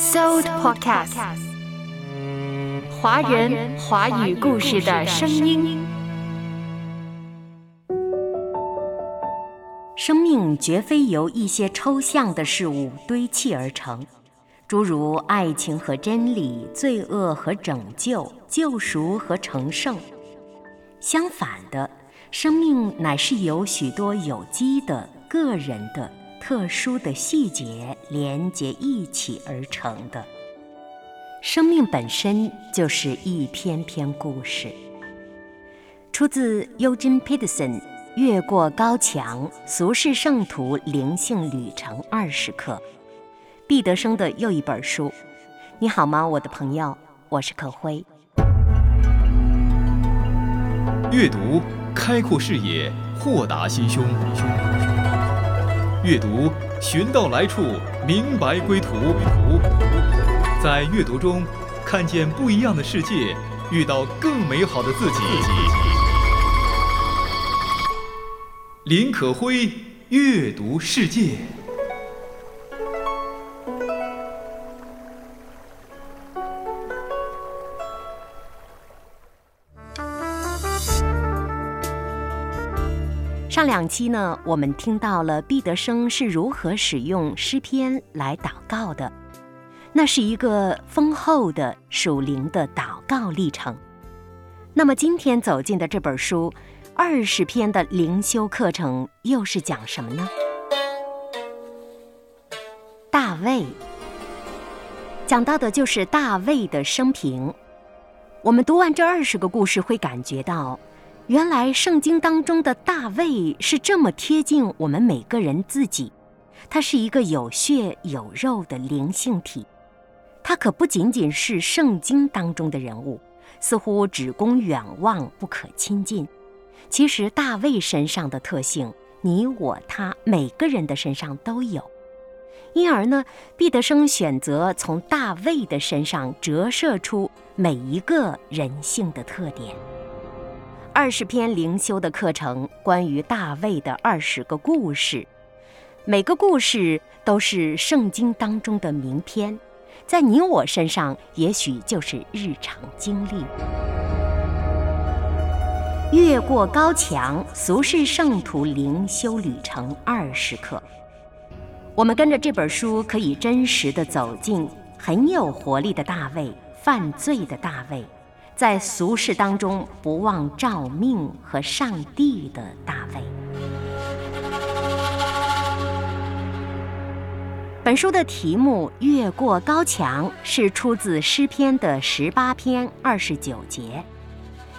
Sold Podcast，华人华语故事的声音。生命绝非由一些抽象的事物堆砌而成，诸如爱情和真理、罪恶和拯救、救赎和成圣。相反的，生命乃是由许多有机的、个人的。特殊的细节连接一起而成的生命本身就是一篇篇故事。出自 Eugene Peterson《越过高墙：俗世圣徒灵性旅程二十课》，毕德生的又一本书。你好吗，我的朋友？我是可辉。阅读，开阔视野，豁达心胸。阅读，寻到来处，明白归途。在阅读中，看见不一样的世界，遇到更美好的自己。林可辉，阅读世界。上两期呢，我们听到了毕德生是如何使用诗篇来祷告的，那是一个丰厚的属灵的祷告历程。那么今天走进的这本书二十篇的灵修课程又是讲什么呢？大卫讲到的就是大卫的生平。我们读完这二十个故事，会感觉到。原来圣经当中的大卫是这么贴近我们每个人自己，他是一个有血有肉的灵性体，他可不仅仅是圣经当中的人物，似乎只供远望不可亲近。其实大卫身上的特性，你我他每个人的身上都有，因而呢，毕德生选择从大卫的身上折射出每一个人性的特点。二十篇灵修的课程，关于大卫的二十个故事，每个故事都是圣经当中的名篇，在你我身上也许就是日常经历。越过高墙，俗世圣徒灵修旅程二十课，我们跟着这本书，可以真实的走进很有活力的大卫，犯罪的大卫。在俗世当中不忘照命和上帝的大卫。本书的题目《越过高墙》是出自诗篇的十八篇二十九节，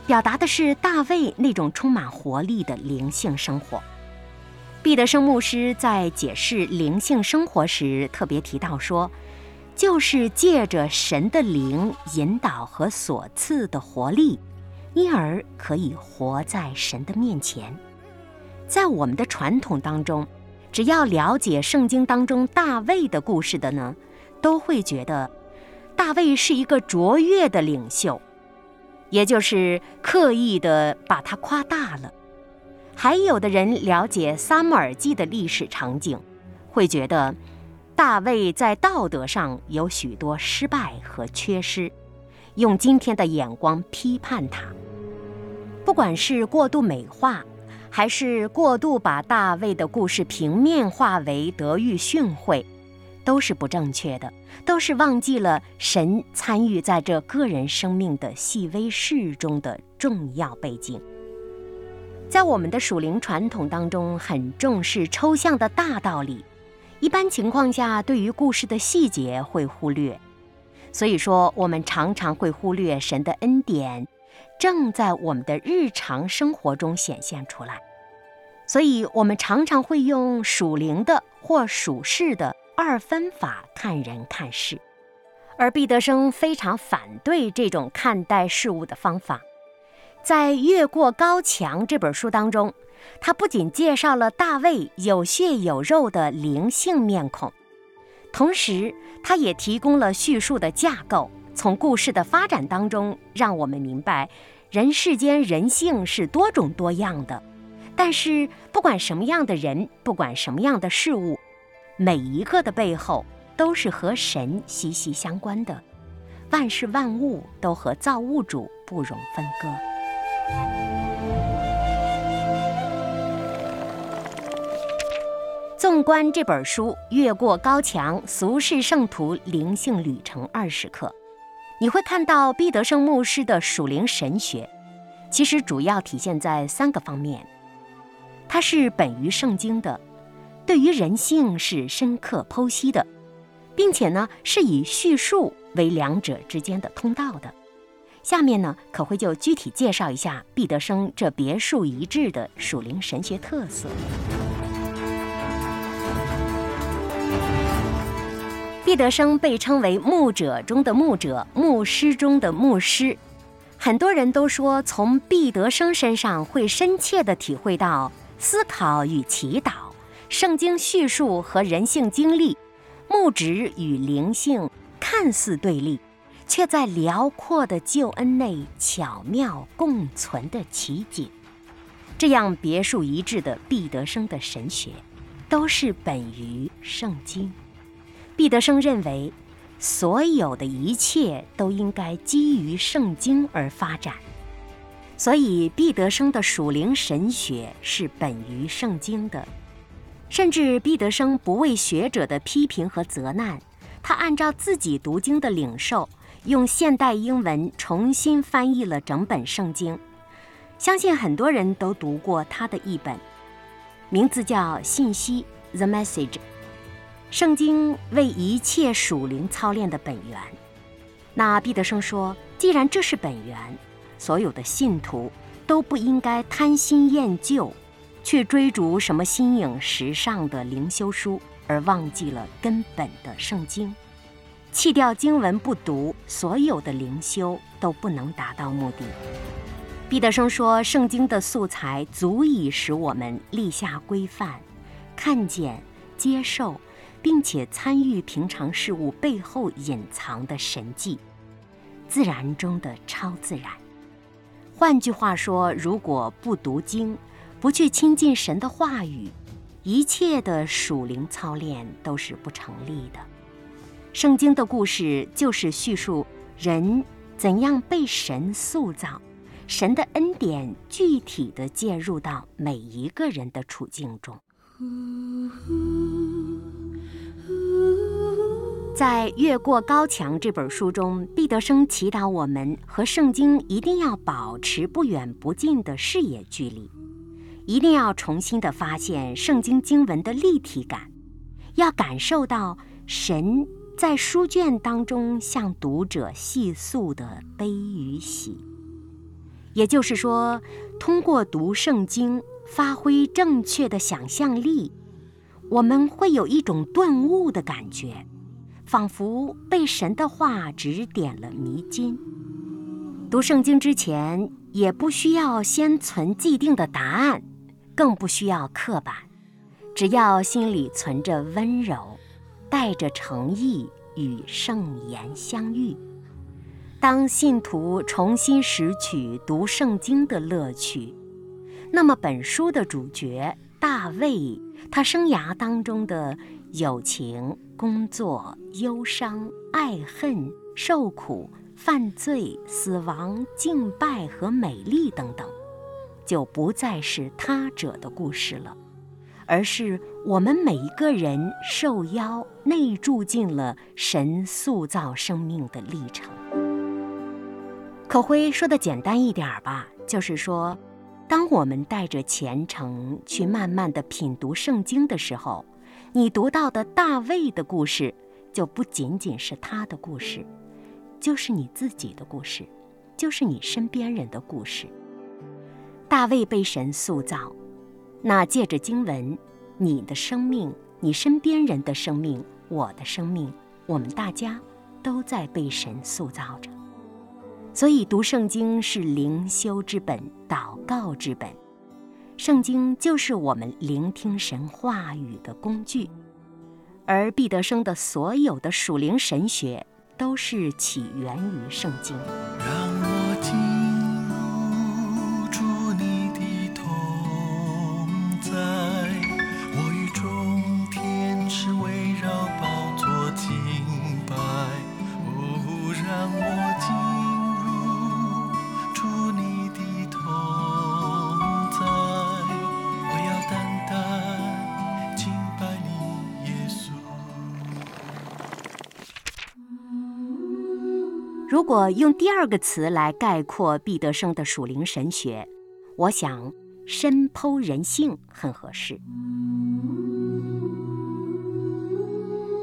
表达的是大卫那种充满活力的灵性生活。毕德生牧师在解释灵性生活时特别提到说。就是借着神的灵引导和所赐的活力，因而可以活在神的面前。在我们的传统当中，只要了解圣经当中大卫的故事的呢，都会觉得大卫是一个卓越的领袖，也就是刻意的把他夸大了。还有的人了解撒母耳记的历史场景，会觉得。大卫在道德上有许多失败和缺失，用今天的眼光批判他。不管是过度美化，还是过度把大卫的故事平面化为德育训诲，都是不正确的，都是忘记了神参与在这个人生命的细微事中的重要背景。在我们的属灵传统当中，很重视抽象的大道理。一般情况下，对于故事的细节会忽略，所以说我们常常会忽略神的恩典正在我们的日常生活中显现出来，所以我们常常会用属灵的或属世的二分法看人看事，而毕德生非常反对这种看待事物的方法，在《越过高墙》这本书当中。他不仅介绍了大卫有血有肉的灵性面孔，同时他也提供了叙述的架构，从故事的发展当中，让我们明白人世间人性是多种多样的。但是不管什么样的人，不管什么样的事物，每一个的背后都是和神息息相关的，万事万物都和造物主不容分割。纵观这本书《越过高墙：俗世圣徒灵性旅程二十课》，你会看到毕德生牧师的属灵神学，其实主要体现在三个方面：它是本于圣经的，对于人性是深刻剖析的，并且呢是以叙述为两者之间的通道的。下面呢可会就具体介绍一下毕德生这别树一帜的属灵神学特色。毕德生被称为牧者中的牧者，牧师中的牧师。很多人都说，从毕德生身上会深切地体会到思考与祈祷、圣经叙述和人性经历、牧职与灵性看似对立，却在辽阔的救恩内巧妙共存的奇景。这样别树一帜的毕德生的神学，都是本于圣经。毕德生认为，所有的一切都应该基于圣经而发展，所以毕德生的属灵神学是本于圣经的。甚至毕德生不畏学者的批评和责难，他按照自己读经的领受，用现代英文重新翻译了整本圣经。相信很多人都读过他的译本，名字叫《信息》（The Message）。圣经为一切属灵操练的本源。那毕德生说：“既然这是本源，所有的信徒都不应该贪新厌旧，去追逐什么新颖时尚的灵修书，而忘记了根本的圣经。弃掉经文不读，所有的灵修都不能达到目的。”毕德生说：“圣经的素材足以使我们立下规范，看见、接受。”并且参与平常事物背后隐藏的神迹，自然中的超自然。换句话说，如果不读经，不去亲近神的话语，一切的属灵操练都是不成立的。圣经的故事就是叙述人怎样被神塑造，神的恩典具体的介入到每一个人的处境中。在《越过高墙》这本书中，毕德生祈祷我们和圣经一定要保持不远不近的视野距离，一定要重新的发现圣经经文的立体感，要感受到神在书卷当中向读者细诉的悲与喜。也就是说，通过读圣经，发挥正确的想象力，我们会有一种顿悟的感觉。仿佛被神的话指点了迷津。读圣经之前，也不需要先存既定的答案，更不需要刻板，只要心里存着温柔，带着诚意与圣言相遇。当信徒重新拾取读圣经的乐趣，那么本书的主角大卫，他生涯当中的友情。工作、忧伤、爱恨、受苦、犯罪、死亡、敬拜和美丽等等，就不再是他者的故事了，而是我们每一个人受邀内住进了神塑造生命的历程。可辉说的简单一点儿吧，就是说，当我们带着虔诚去慢慢的品读圣经的时候。你读到的大卫的故事，就不仅仅是他的故事，就是你自己的故事，就是你身边人的故事。大卫被神塑造，那借着经文，你的生命，你身边人的生命，我的生命，我们大家都在被神塑造着。所以读圣经是灵修之本，祷告之本。圣经就是我们聆听神话语的工具，而毕德生的所有的属灵神学都是起源于圣经。如果用第二个词来概括毕德生的属灵神学，我想深剖人性很合适。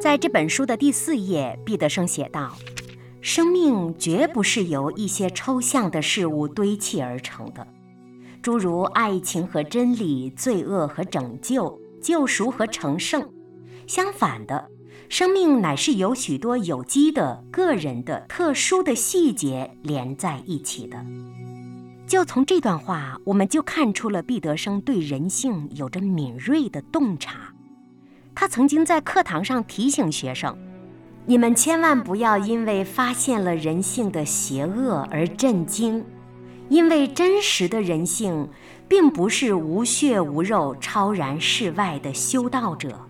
在这本书的第四页，毕德生写道：“生命绝不是由一些抽象的事物堆砌而成的，诸如爱情和真理、罪恶和拯救、救赎和成圣。相反的，生命乃是由许多有机的、个人的、特殊的细节连在一起的。”就从这段话，我们就看出了毕德生对人性有着敏锐的洞察。他曾经在课堂上提醒学生：“你们千万不要因为发现了人性的邪恶而震惊，因为真实的人性并不是无血无肉、超然世外的修道者。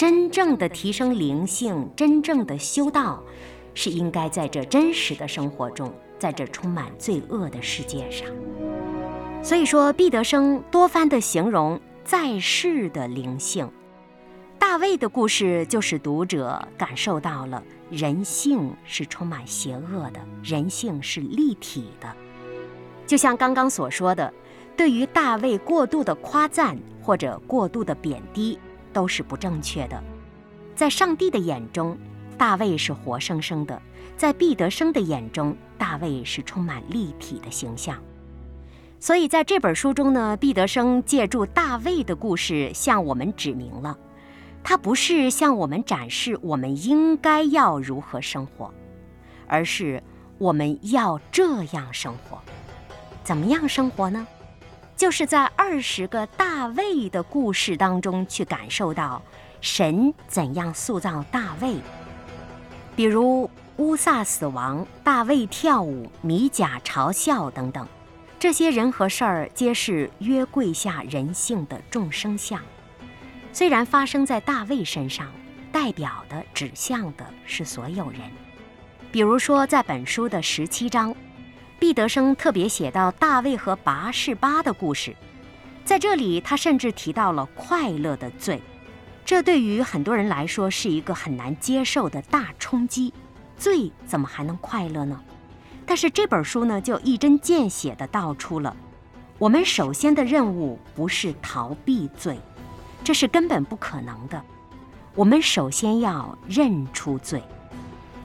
真正的提升灵性，真正的修道，是应该在这真实的生活中，在这充满罪恶的世界上。所以说，毕德生多番的形容在世的灵性。”大卫的故事就使读者感受到了人性是充满邪恶的，人性是立体的。就像刚刚所说的，对于大卫过度的夸赞或者过度的贬低都是不正确的。在上帝的眼中，大卫是活生生的；在毕德生的眼中，大卫是充满立体的形象。所以在这本书中呢，毕德生借助大卫的故事向我们指明了。他不是向我们展示我们应该要如何生活，而是我们要这样生活。怎么样生活呢？就是在二十个大卫的故事当中去感受到神怎样塑造大卫。比如乌萨死亡、大卫跳舞、米甲嘲笑等等，这些人和事儿皆是约柜下人性的众生相。虽然发生在大卫身上，代表的指向的是所有人。比如说，在本书的十七章，毕德生特别写到大卫和拔示巴的故事。在这里，他甚至提到了快乐的罪，这对于很多人来说是一个很难接受的大冲击。罪怎么还能快乐呢？但是这本书呢，就一针见血地道出了，我们首先的任务不是逃避罪。这是根本不可能的。我们首先要认出罪。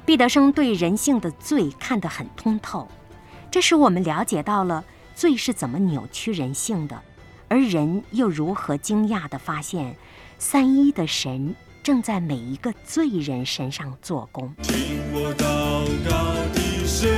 毕德生对人性的罪看得很通透，这使我们了解到了罪是怎么扭曲人性的，而人又如何惊讶地发现，三一的神正在每一个罪人身上做工。听我祷告的声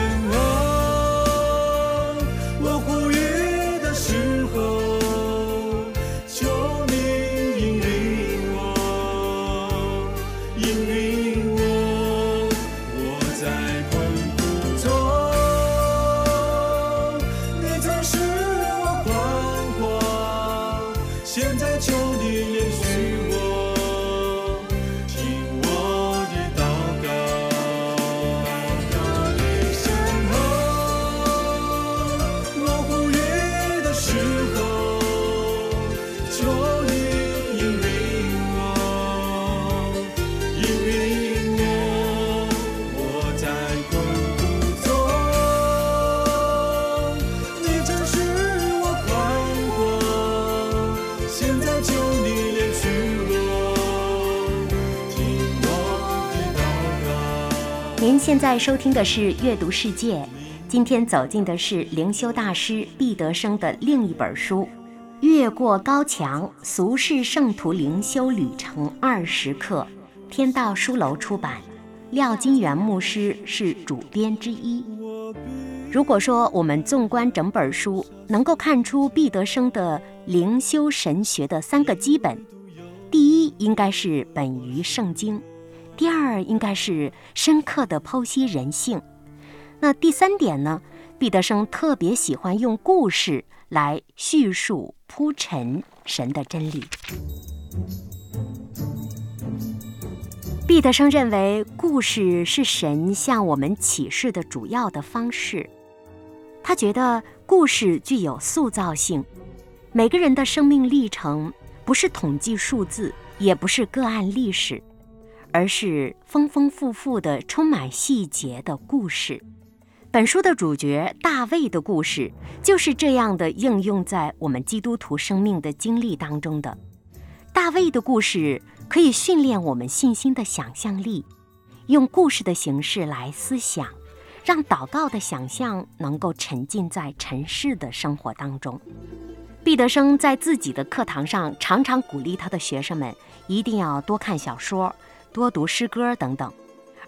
现在收听的是《阅读世界》，今天走进的是灵修大师毕德生的另一本书。越过高墙，俗世圣徒灵修旅程二十课，天道书楼出版，廖金元牧师是主编之一。如果说我们纵观整本书，能够看出毕德生的灵修神学的三个基本：第一，应该是本于圣经；第二，应该是深刻的剖析人性；那第三点呢？毕德生特别喜欢用故事来叙述。铺陈神的真理。毕德生认为，故事是神向我们启示的主要的方式。他觉得故事具有塑造性。每个人的生命历程不是统计数字，也不是个案历史，而是丰丰富富的、充满细节的故事。本书的主角大卫的故事就是这样的应用在我们基督徒生命的经历当中的。大卫的故事可以训练我们信心的想象力，用故事的形式来思想，让祷告的想象能够沉浸在尘世的生活当中。毕德生在自己的课堂上常常鼓励他的学生们一定要多看小说、多读诗歌等等。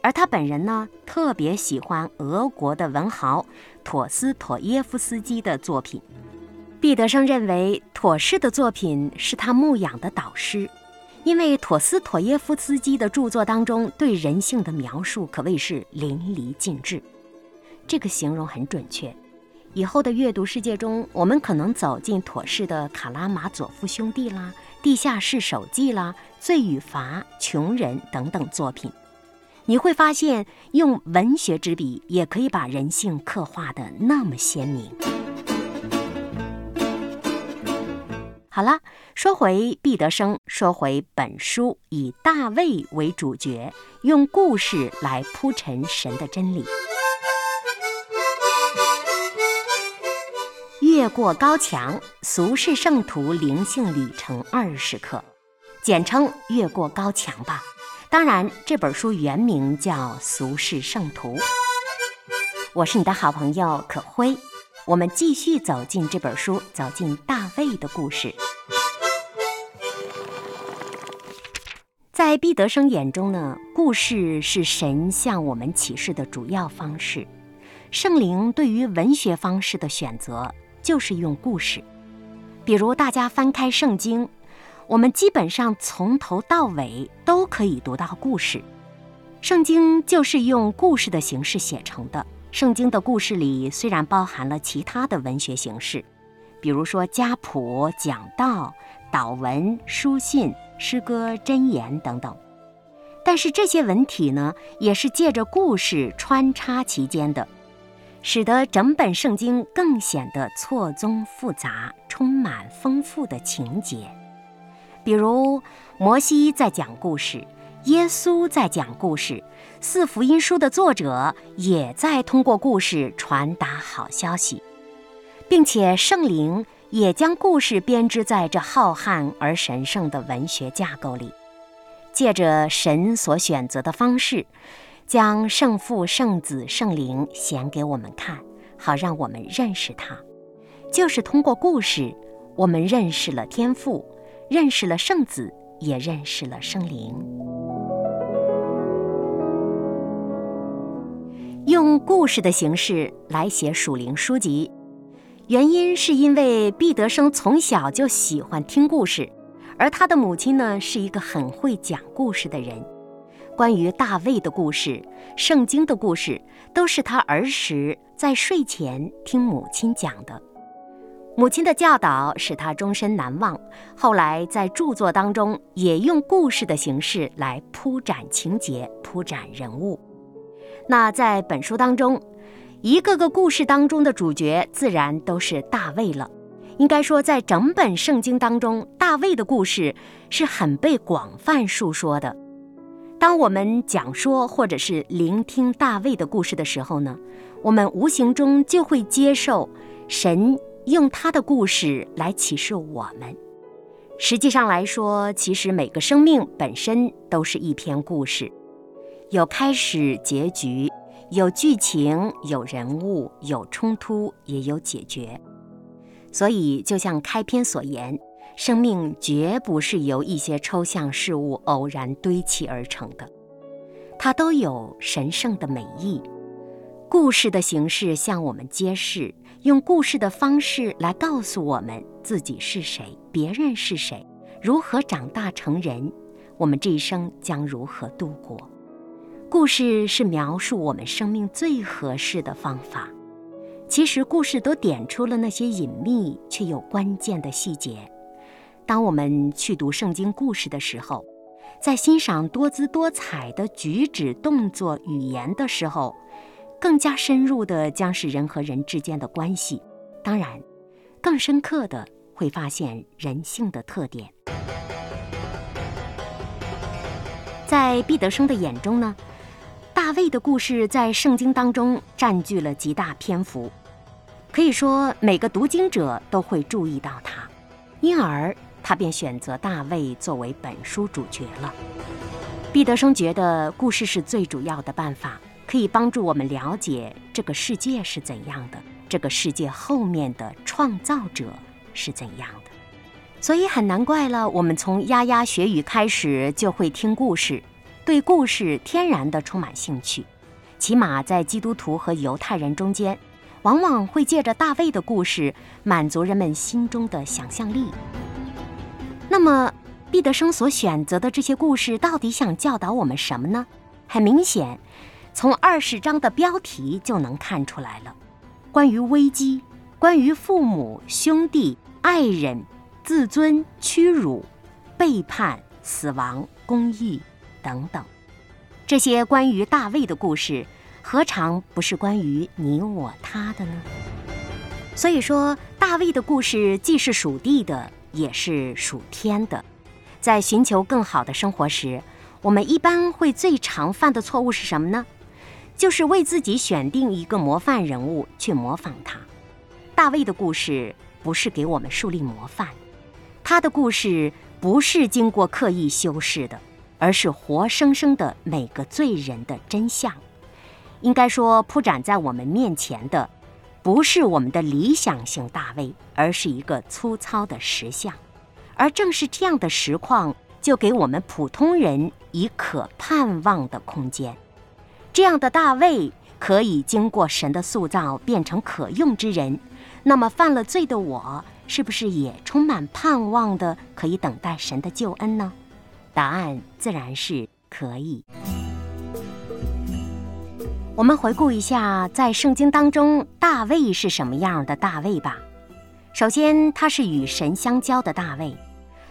而他本人呢，特别喜欢俄国的文豪陀思妥耶夫斯基的作品。毕德生认为，妥氏的作品是他牧养的导师，因为陀思妥耶夫斯基的著作当中对人性的描述可谓是淋漓尽致。这个形容很准确。以后的阅读世界中，我们可能走进妥氏的《卡拉马佐夫兄弟》啦，《地下室手记》啦，《罪与罚》《穷人》等等作品。你会发现，用文学之笔也可以把人性刻画的那么鲜明。好了，说回毕德生，说回本书，以大卫为主角，用故事来铺陈神的真理。越过高墙，俗世圣徒灵性旅程二十课，简称“越过高墙”吧。当然，这本书原名叫《俗世圣徒》。我是你的好朋友可辉，我们继续走进这本书，走进大卫的故事。在毕德生眼中呢，故事是神向我们启示的主要方式。圣灵对于文学方式的选择，就是用故事。比如，大家翻开圣经。我们基本上从头到尾都可以读到故事，圣经就是用故事的形式写成的。圣经的故事里虽然包含了其他的文学形式，比如说家谱、讲道、祷文、书信、诗歌、箴言等等，但是这些文体呢，也是借着故事穿插其间的，使得整本圣经更显得错综复杂，充满丰富的情节。比如，摩西在讲故事，耶稣在讲故事，四福音书的作者也在通过故事传达好消息，并且圣灵也将故事编织在这浩瀚而神圣的文学架构里，借着神所选择的方式，将圣父、圣子、圣灵显给我们看，好让我们认识他。就是通过故事，我们认识了天父。认识了圣子，也认识了圣灵。用故事的形式来写属灵书籍，原因是因为毕德生从小就喜欢听故事，而他的母亲呢是一个很会讲故事的人。关于大卫的故事、圣经的故事，都是他儿时在睡前听母亲讲的。母亲的教导使他终身难忘。后来在著作当中也用故事的形式来铺展情节、铺展人物。那在本书当中，一个个故事当中的主角自然都是大卫了。应该说，在整本圣经当中，大卫的故事是很被广泛述说的。当我们讲说或者是聆听大卫的故事的时候呢，我们无形中就会接受神。用他的故事来启示我们。实际上来说，其实每个生命本身都是一篇故事，有开始、结局，有剧情、有人物、有冲突，也有解决。所以，就像开篇所言，生命绝不是由一些抽象事物偶然堆砌而成的，它都有神圣的美意。故事的形式向我们揭示。用故事的方式来告诉我们自己是谁，别人是谁，如何长大成人，我们这一生将如何度过。故事是描述我们生命最合适的方法。其实，故事都点出了那些隐秘却又关键的细节。当我们去读圣经故事的时候，在欣赏多姿多彩的举止、动作、语言的时候。更加深入的将是人和人之间的关系，当然，更深刻的会发现人性的特点。在毕德生的眼中呢，大卫的故事在圣经当中占据了极大篇幅，可以说每个读经者都会注意到他，因而他便选择大卫作为本书主角了。毕德生觉得故事是最主要的办法，可以帮助我们了解这个世界是怎样的，这个世界后面的创造者是怎样的。所以很难怪了，我们从牙牙学语开始就会听故事，对故事天然的充满兴趣。起码在基督徒和犹太人中间，往往会借着大卫的故事满足人们心中的想象力。那么，毕德生所选择的这些故事到底想教导我们什么呢？很明显，从二十章的标题就能看出来了：关于危机，关于父母、兄弟、爱人。自尊、屈辱、背叛、死亡、公义等等，这些关于大卫的故事，何尝不是关于你我他的呢？所以说，大卫的故事既是属地的，也是属天的。在寻求更好的生活时，我们一般会最常犯的错误是什么呢？就是为自己选定一个模范人物去模仿他。大卫的故事不是给我们树立模范。他的故事不是经过刻意修饰的，而是活生生的每个罪人的真相。应该说，铺展在我们面前的，不是我们的理想型大卫，而是一个粗糙的实相。而正是这样的实况，就给我们普通人以可盼望的空间。这样的大卫可以经过神的塑造，变成可用之人。那么犯了罪的我。是不是也充满盼望的，可以等待神的救恩呢？答案自然是可以。我们回顾一下，在圣经当中，大卫是什么样的大卫吧？首先，他是与神相交的大卫，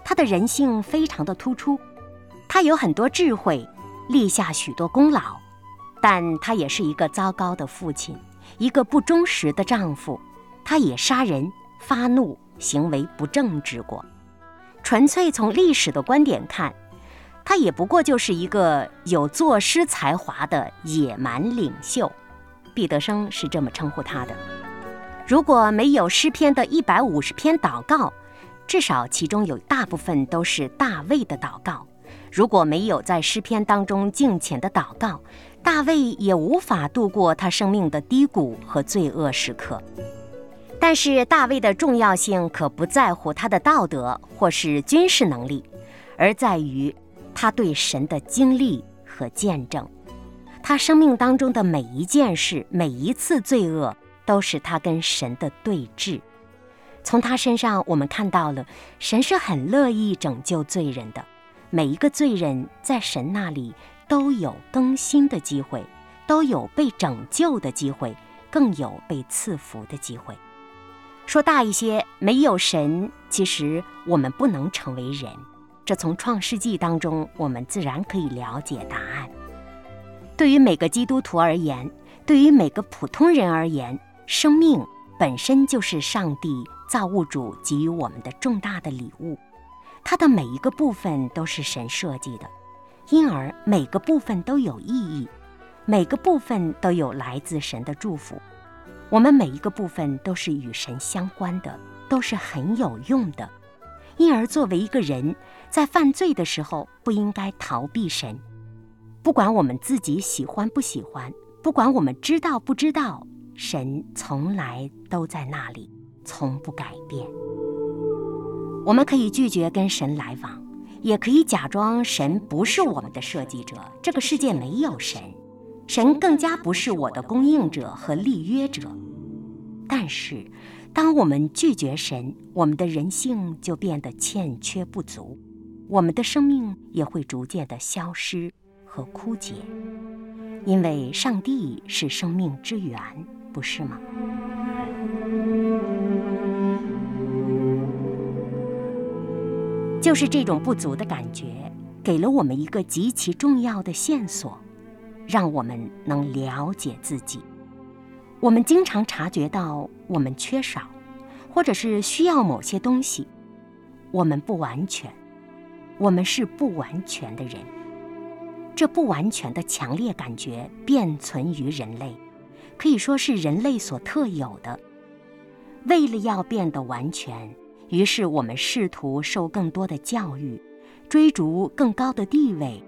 他的人性非常的突出，他有很多智慧，立下许多功劳，但他也是一个糟糕的父亲，一个不忠实的丈夫，他也杀人发怒。行为不正之过，纯粹从历史的观点看，他也不过就是一个有作诗才华的野蛮领袖。毕德生是这么称呼他的。如果没有诗篇的一百五十篇祷告，至少其中有大部分都是大卫的祷告。如果没有在诗篇当中敬虔的祷告，大卫也无法度过他生命的低谷和罪恶时刻。但是大卫的重要性可不在乎他的道德或是军事能力，而在于他对神的经历和见证。他生命当中的每一件事、每一次罪恶，都是他跟神的对峙。从他身上，我们看到了神是很乐意拯救罪人的。每一个罪人在神那里都有更新的机会，都有被拯救的机会，更有被赐福的机会。说大一些，没有神，其实我们不能成为人。这从创世纪当中，我们自然可以了解答案。对于每个基督徒而言，对于每个普通人而言，生命本身就是上帝造物主给予我们的重大的礼物。它的每一个部分都是神设计的，因而每个部分都有意义，每个部分都有来自神的祝福。我们每一个部分都是与神相关的，都是很有用的。因而，作为一个人，在犯罪的时候，不应该逃避神。不管我们自己喜欢不喜欢，不管我们知道不知道，神从来都在那里，从不改变。我们可以拒绝跟神来往，也可以假装神不是我们的设计者，这个世界没有神。神更加不是我的供应者和立约者，但是，当我们拒绝神，我们的人性就变得欠缺不足，我们的生命也会逐渐的消失和枯竭，因为上帝是生命之源，不是吗？就是这种不足的感觉，给了我们一个极其重要的线索。让我们能了解自己。我们经常察觉到我们缺少，或者是需要某些东西。我们不完全，我们是不完全的人。这不完全的强烈感觉便存于人类，可以说是人类所特有的。为了要变得完全，于是我们试图受更多的教育，追逐更高的地位，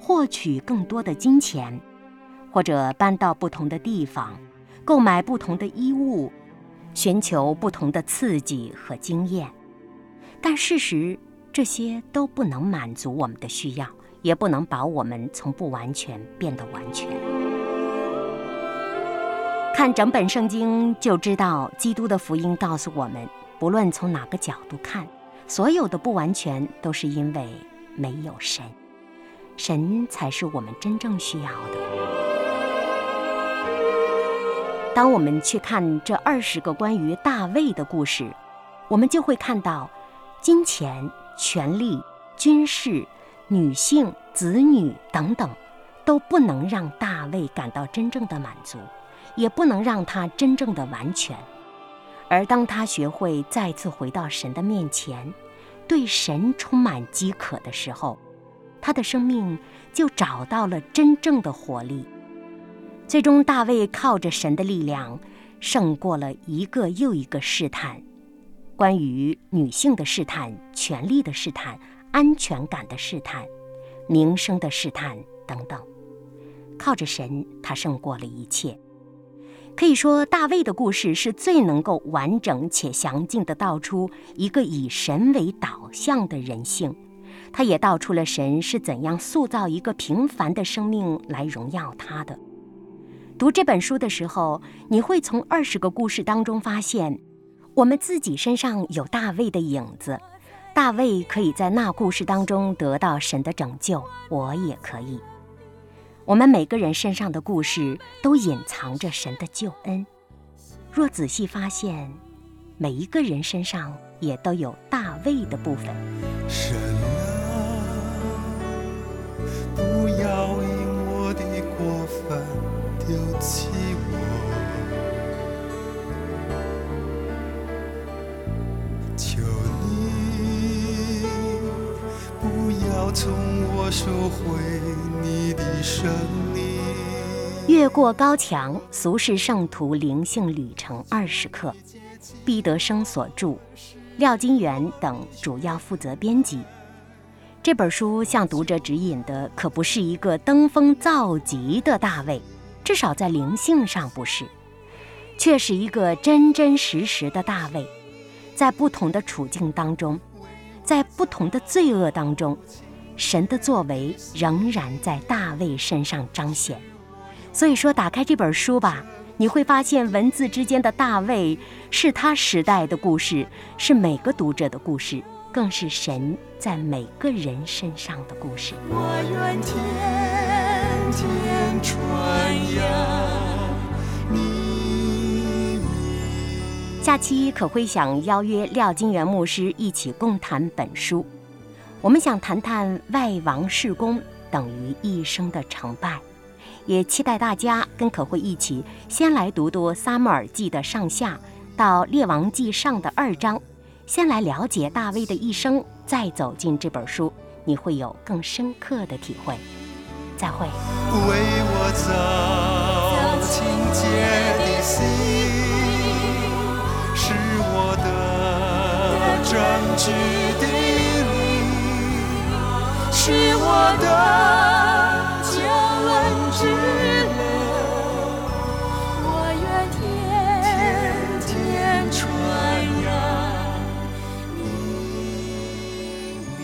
获取更多的金钱，或者搬到不同的地方，购买不同的衣物，寻求不同的刺激和经验。但事实，这些都不能满足我们的需要，也不能把我们从不完全变得完全。看整本圣经就知道，基督的福音告诉我们，不论从哪个角度看，所有的不完全都是因为没有神，神才是我们真正需要的。当我们去看这二十个关于大卫的故事，我们就会看到，金钱、权力、军事、女性、子女等等，都不能让大卫感到真正的满足。也不能让他真正的完全，而当他学会再次回到神的面前，对神充满饥渴的时候，他的生命就找到了真正的活力。最终，大卫靠着神的力量，胜过了一个又一个试探，关于女性的试探、权力的试探、安全感的试探、名声的试探等等。靠着神，他胜过了一切。可以说，大卫的故事是最能够完整且详尽地道出一个以神为导向的人性。他也道出了神是怎样塑造一个平凡的生命来荣耀他的。读这本书的时候，你会从二十个故事当中发现，我们自己身上有大卫的影子。大卫可以在那故事当中得到神的拯救，我也可以。我们每个人身上的故事都隐藏着神的救恩。若仔细发现，每一个人身上也都有大卫的部分。神啊，不要因我的过分丢弃要从我收回。你的生命。越过高墙，俗世圣徒灵性旅程二十课，毕德生所著，廖金元等主要负责编辑。这本书向读者指引的可不是一个登峰造极的大卫，至少在灵性上不是，却是一个真真实实的大卫，在不同的处境当中，在不同的罪恶当中。神的作为仍然在大卫身上彰显，所以说，打开这本书吧，你会发现文字之间的大卫是他时代的故事，是每个读者的故事，更是神在每个人身上的故事。我愿天天传扬你名。下期可会想邀约廖金元牧师一起共谈本书。我们想谈谈外王事功等于一生的成败，也期待大家跟可慧一起先来读读《撒母耳记》的上下到《列王记上》的二章，先来了解大卫的一生，再走进这本书，你会有更深刻的体会。再会。为我造清洁的心，是我的证据的。是我的救恩之乐，我愿天天传扬你名。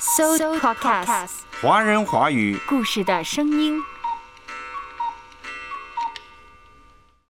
So Podcast 华人华语故事的声音。